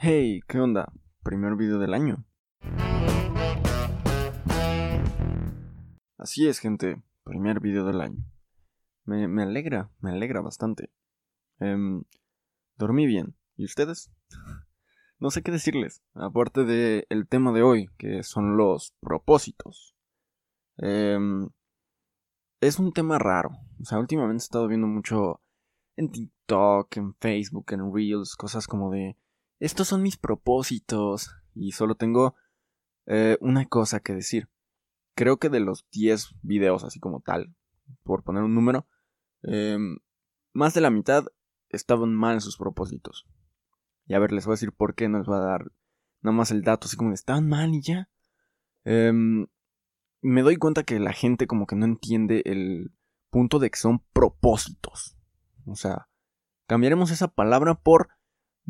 Hey, ¿qué onda? Primer video del año. Así es, gente. Primer video del año. Me, me alegra, me alegra bastante. Em, dormí bien. ¿Y ustedes? no sé qué decirles. Aparte del el tema de hoy, que son los propósitos. Em, es un tema raro. O sea, últimamente he estado viendo mucho en TikTok, en Facebook, en Reels, cosas como de estos son mis propósitos y solo tengo eh, una cosa que decir. Creo que de los 10 videos así como tal, por poner un número, em, más de la mitad estaban mal en sus propósitos. Y a ver, les voy a decir por qué, no les voy a dar nada más el dato, así como de estaban mal y ya. Em, me doy cuenta que la gente como que no entiende el punto de que son propósitos. O sea, cambiaremos esa palabra por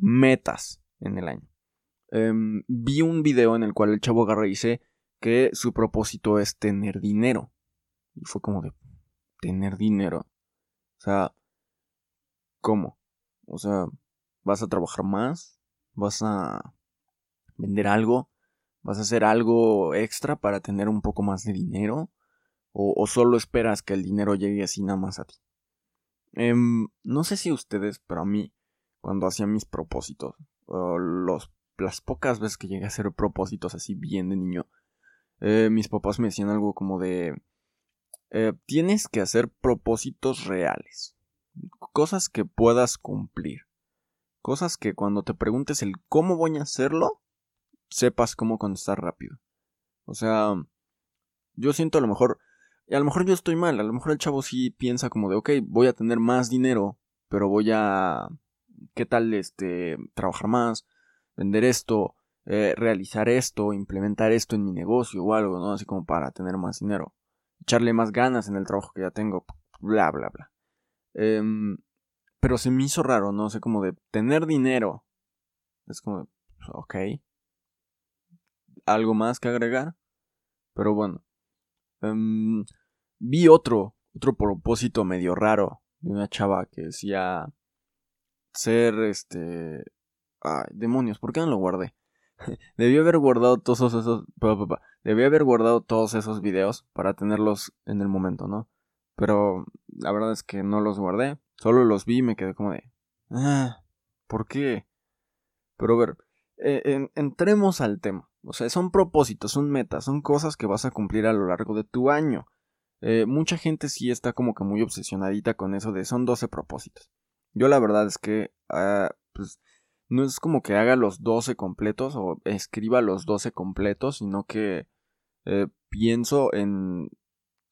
metas en el año. Em, vi un video en el cual el chavo agarra y dice que su propósito es tener dinero. Y fue como de tener dinero. O sea, ¿cómo? O sea, ¿vas a trabajar más? ¿Vas a vender algo? ¿Vas a hacer algo extra para tener un poco más de dinero? ¿O, solo esperas que el dinero llegue así nada más a ti? Em, no sé si ustedes, pero a mí cuando hacía mis propósitos. los, las pocas veces que llegué a hacer propósitos así bien de niño, eh, mis papás me decían algo como de... Eh, tienes que hacer propósitos reales. Cosas que puedas cumplir. Cosas que cuando te preguntes el cómo voy a hacerlo, sepas cómo contestar rápido. O sea, yo siento a lo mejor... Y a lo mejor yo estoy mal, a lo mejor el chavo sí piensa como de, ok, voy a tener más dinero, pero voy a qué tal este trabajar más, vender esto, eh, realizar esto, implementar esto en mi negocio o algo, ¿no? Así como para tener más dinero, echarle más ganas en el trabajo que ya tengo, bla, bla, bla. Em, pero se me hizo raro, ¿no? sé, como de tener dinero. Es como, de, ok. ¿Algo más que agregar? Pero bueno. Em, vi otro, otro propósito medio raro de una chava que decía ser este... Ay, demonios, ¿por qué no lo guardé? Debí haber guardado todos esos... Debí haber guardado todos esos videos para tenerlos en el momento, ¿no? Pero la verdad es que no los guardé. Solo los vi y me quedé como de... Ah, ¿por qué? Pero a ver, eh, entremos al tema. O sea, son propósitos, son metas, son cosas que vas a cumplir a lo largo de tu año. Eh, mucha gente sí está como que muy obsesionadita con eso de son 12 propósitos. Yo la verdad es que, ah, pues, no es como que haga los 12 completos o escriba los 12 completos, sino que eh, pienso en,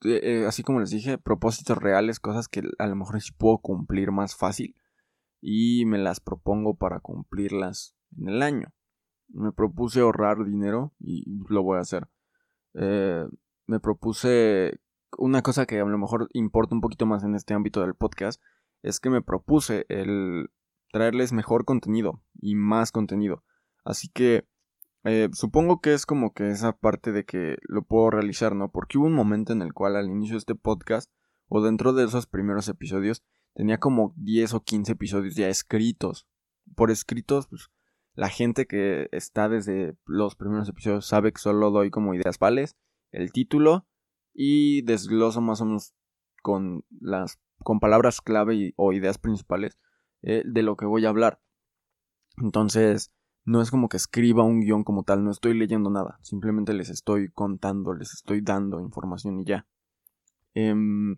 eh, eh, así como les dije, propósitos reales, cosas que a lo mejor sí puedo cumplir más fácil y me las propongo para cumplirlas en el año. Me propuse ahorrar dinero y lo voy a hacer. me propuse una cosa que a lo mejor importa un poquito más en este ámbito del podcast es que me propuse el traerles mejor contenido y más contenido. Así que eh, supongo que es como que esa parte de que lo puedo realizar, ¿no? Porque hubo un momento en el cual al inicio de este podcast o dentro de esos primeros episodios tenía como 10 o 15 episodios ya escritos. Por escritos, pues la gente que está desde los primeros episodios sabe que solo doy como ideas vales, el título y desgloso más o menos con las con palabras clave o ideas principales eh, de lo que voy a hablar. Entonces, no es como que escriba un guion como tal, no estoy leyendo nada, simplemente les estoy contando, les estoy dando información y ya. Em,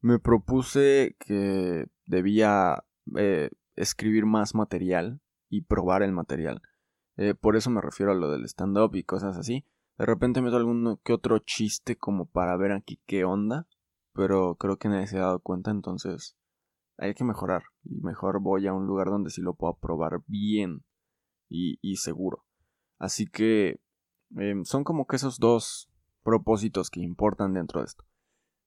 me propuse que debía eh, escribir más material y probar el material. Eh, por eso me refiero a lo del stand-up y cosas así. De repente meto algún que otro chiste como para ver aquí qué onda pero creo que nadie se ha dado cuenta, entonces hay que mejorar. Y mejor voy a un lugar donde sí lo puedo probar bien y, seguro. Así que em, son como que esos dos propósitos que importan dentro de esto.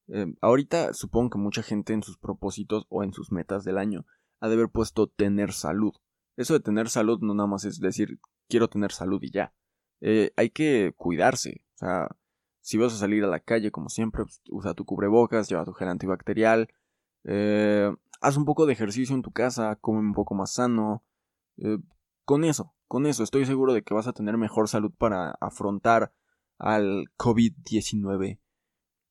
Em, ahorita supongo que mucha gente en sus propósitos o en sus metas del año ha de haber puesto tener salud. Eso de tener salud no nada más es decir quiero tener salud y ya. Eh, hay que cuidarse. O sea, si vas a salir a la calle, como siempre, pues, usa tu cubrebocas, lleva tu gel antibacterial, eh, haz un poco de ejercicio en tu casa, come un poco más sano, eh, con eso, con eso estoy seguro de que vas a tener mejor salud para afrontar al COVID-19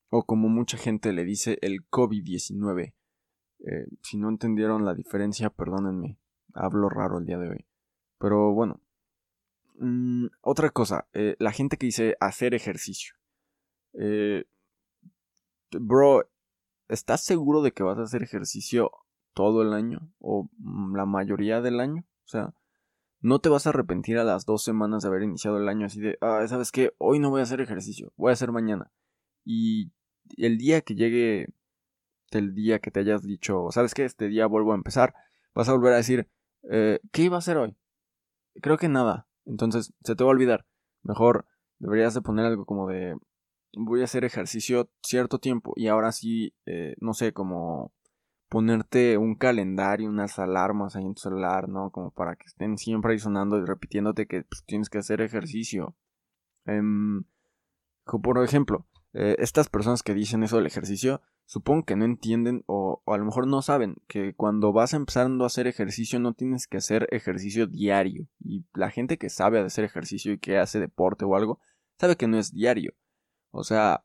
o como mucha gente le dice el COVID-19. Eh, si no entendieron la diferencia, perdónenme, hablo raro el día de hoy. Pero bueno, mm, otra cosa, la gente que dice hacer ejercicio. Eh, bro, ¿estás seguro de que vas a hacer ejercicio todo el año o mm, la mayoría del año? O sea, no te vas a arrepentir a las dos semanas de haber iniciado el año así de, ah, ¿sabes qué? Hoy no voy a hacer ejercicio, voy a hacer mañana. Y el día que llegue, el día que te hayas dicho, ¿sabes qué? Este día vuelvo a empezar, vas a volver a decir, eh, ¿qué iba a hacer hoy? Creo que nada. Entonces, se te va a olvidar. Mejor deberías de poner algo como de, voy a hacer ejercicio cierto tiempo y ahora sí, eh, no sé, como ponerte un calendario, unas alarmas ahí en tu celular, ¿no? Como para que estén siempre ahí sonando y repitiéndote que pues, tienes que hacer ejercicio. Em, por ejemplo, eh, estas personas que dicen eso del ejercicio, supongo que no entienden o, o, a lo mejor no saben que cuando vas empezando a hacer ejercicio no tienes que hacer ejercicio diario. Y la gente que sabe hacer ejercicio y que hace deporte o algo, sabe que no es diario. O sea,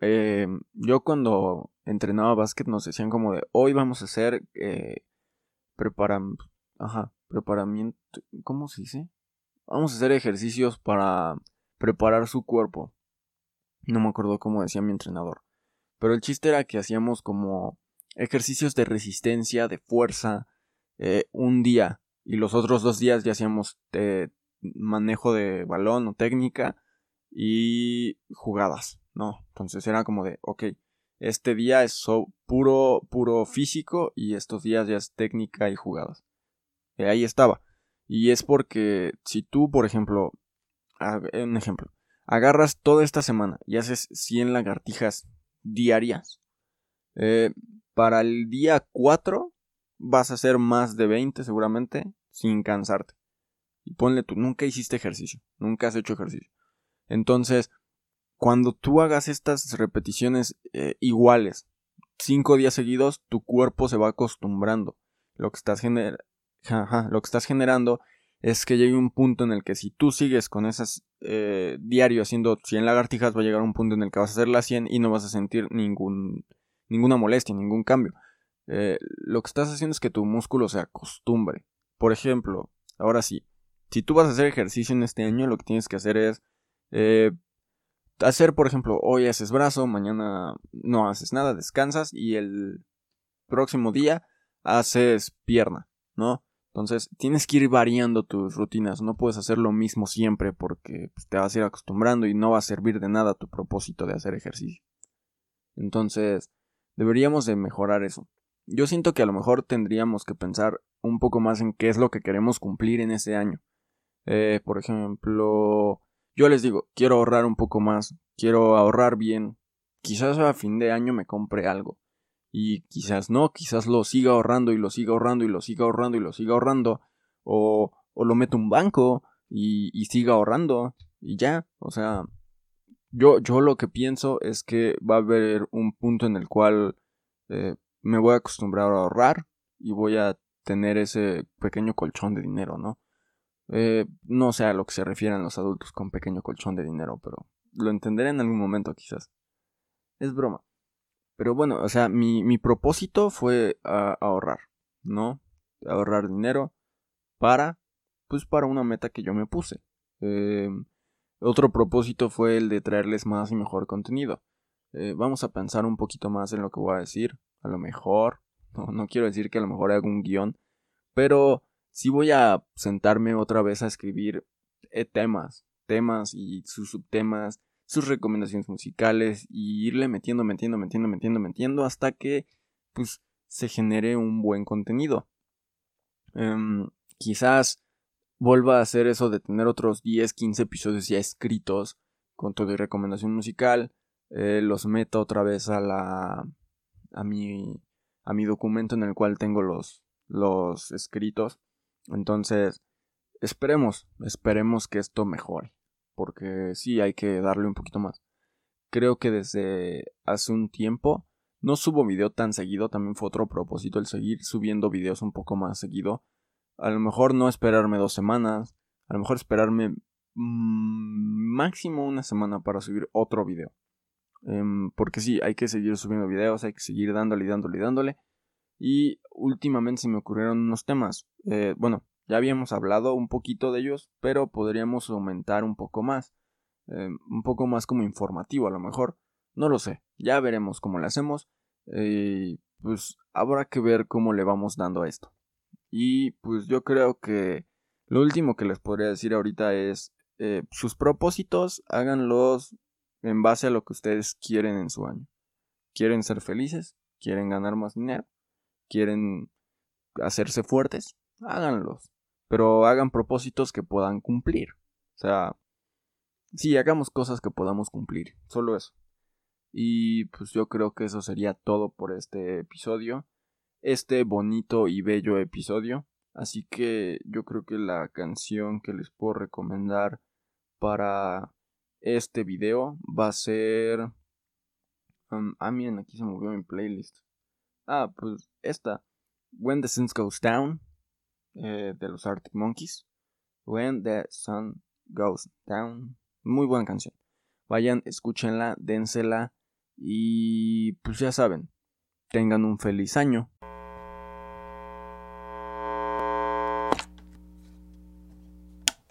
eh, yo cuando entrenaba básquet nos decían como de hoy vamos a hacer eh, ajá, preparamiento, ¿cómo se dice? Vamos a hacer ejercicios para preparar su cuerpo. No me acuerdo cómo decía mi entrenador. Pero el chiste era que hacíamos como ejercicios de resistencia, de fuerza, eh, un día. Y los otros dos días ya hacíamos eh, manejo de balón o técnica y jugadas. ¿no? Entonces era como de, ok, este día es puro, puro físico y estos días ya es técnica y jugadas. Y ahí estaba. Y es porque si tú, por ejemplo, un ejemplo, agarras toda esta semana y haces 100 lagartijas diarias, eh, para el día 4 vas a hacer más de 20 seguramente sin cansarte. Y ponle tú, nunca hiciste ejercicio, nunca has hecho ejercicio. Entonces, cuando tú hagas estas repeticiones eh, iguales, cinco días seguidos, tu cuerpo se va acostumbrando. Lo que estás, lo que estás generando es que llegue un punto en el que si tú sigues con esas eh, diario haciendo 100 lagartijas, va a llegar un punto en el que vas a hacer las 100 y no vas a sentir ningún, ninguna molestia, ningún cambio. Eh, lo que estás haciendo es que tu músculo se acostumbre. Por ejemplo, ahora sí, si tú vas a hacer ejercicio en este año, lo que tienes que hacer es hacer, por ejemplo, hoy haces brazo, mañana no haces nada, descansas y el próximo día haces pierna, ¿no? Entonces tienes que ir variando tus rutinas, no puedes hacer lo mismo siempre porque pues, te vas a ir acostumbrando y no va a servir de nada tu propósito de hacer ejercicio. Entonces, deberíamos de mejorar eso. Yo siento que a lo mejor tendríamos que pensar un poco más en qué es lo que queremos cumplir en ese año. Eh, por ejemplo, yo les digo, quiero ahorrar un poco más, quiero ahorrar bien. Quizás a fin de año me compre algo. Y quizás no, quizás lo siga ahorrando y lo siga ahorrando y lo siga ahorrando y lo siga ahorrando. O, o lo meto un banco y, y siga ahorrando. Y ya, o sea, yo, yo lo que pienso es que va a haber un punto en el cual eh, me voy a acostumbrar a ahorrar y voy a tener ese pequeño colchón de dinero, ¿no? Eh, no sé a lo que se refieren los adultos con pequeño colchón de dinero, pero lo entenderé en algún momento quizás. Es broma. Pero bueno, o sea, mi, mi propósito fue ahorrar, ¿no? Ahorrar dinero para, pues para una meta que yo me puse. Eh, otro propósito fue el de traerles más y mejor contenido. Eh, vamos a pensar un poquito más en lo que voy a decir. A lo mejor, no, no quiero decir que a lo mejor haga un guion, pero si voy a sentarme otra vez a escribir eh, temas, temas y sus subtemas, sus recomendaciones musicales y irle metiendo, metiendo, metiendo, metiendo, metiendo hasta que pues se genere un buen contenido. Em, quizás vuelva a hacer eso de tener otros 10, 15 episodios ya escritos con todo y recomendación musical, eh, los meto otra vez a la a mi a mi documento en el cual tengo los los escritos entonces, esperemos, esperemos que esto mejore, porque sí hay que darle un poquito más. Creo que desde hace un tiempo no subo video tan seguido, también fue otro propósito el seguir subiendo videos un poco más seguido. A lo mejor no esperarme dos semanas, a lo mejor esperarme mm, máximo una semana para subir otro video. Em, porque sí, hay que seguir subiendo videos, hay que seguir dándole y dándole y dándole. Y últimamente se me ocurrieron unos temas. Eh, bueno, ya habíamos hablado un poquito de ellos, pero podríamos aumentar un poco más. Em, un poco más como informativo a lo mejor. No lo sé, ya veremos cómo lo hacemos. Eh, pues habrá que ver cómo le vamos dando a esto. Y pues yo creo que lo último que les podría decir ahorita es eh, sus propósitos háganlos en base a lo que ustedes quieren en su año. ¿Quieren ser felices? ¿Quieren ganar más dinero? ¿Quieren hacerse fuertes? Háganlos. Pero hagan propósitos que puedan cumplir. O sea, sí, hagamos cosas que podamos cumplir. Solo eso. Y pues yo creo que eso sería todo por este episodio. Este bonito y bello episodio. Así que yo creo que la canción que les puedo recomendar para este video va a ser... Um, ah, miren, aquí se movió mi playlist. Ah, pues esta. When the Sun Goes Down. Eh, de los Arctic Monkeys. When the Sun Goes Down. Muy buena canción. Vayan, escúchenla, dénsela. Y pues ya saben. Tengan un feliz año.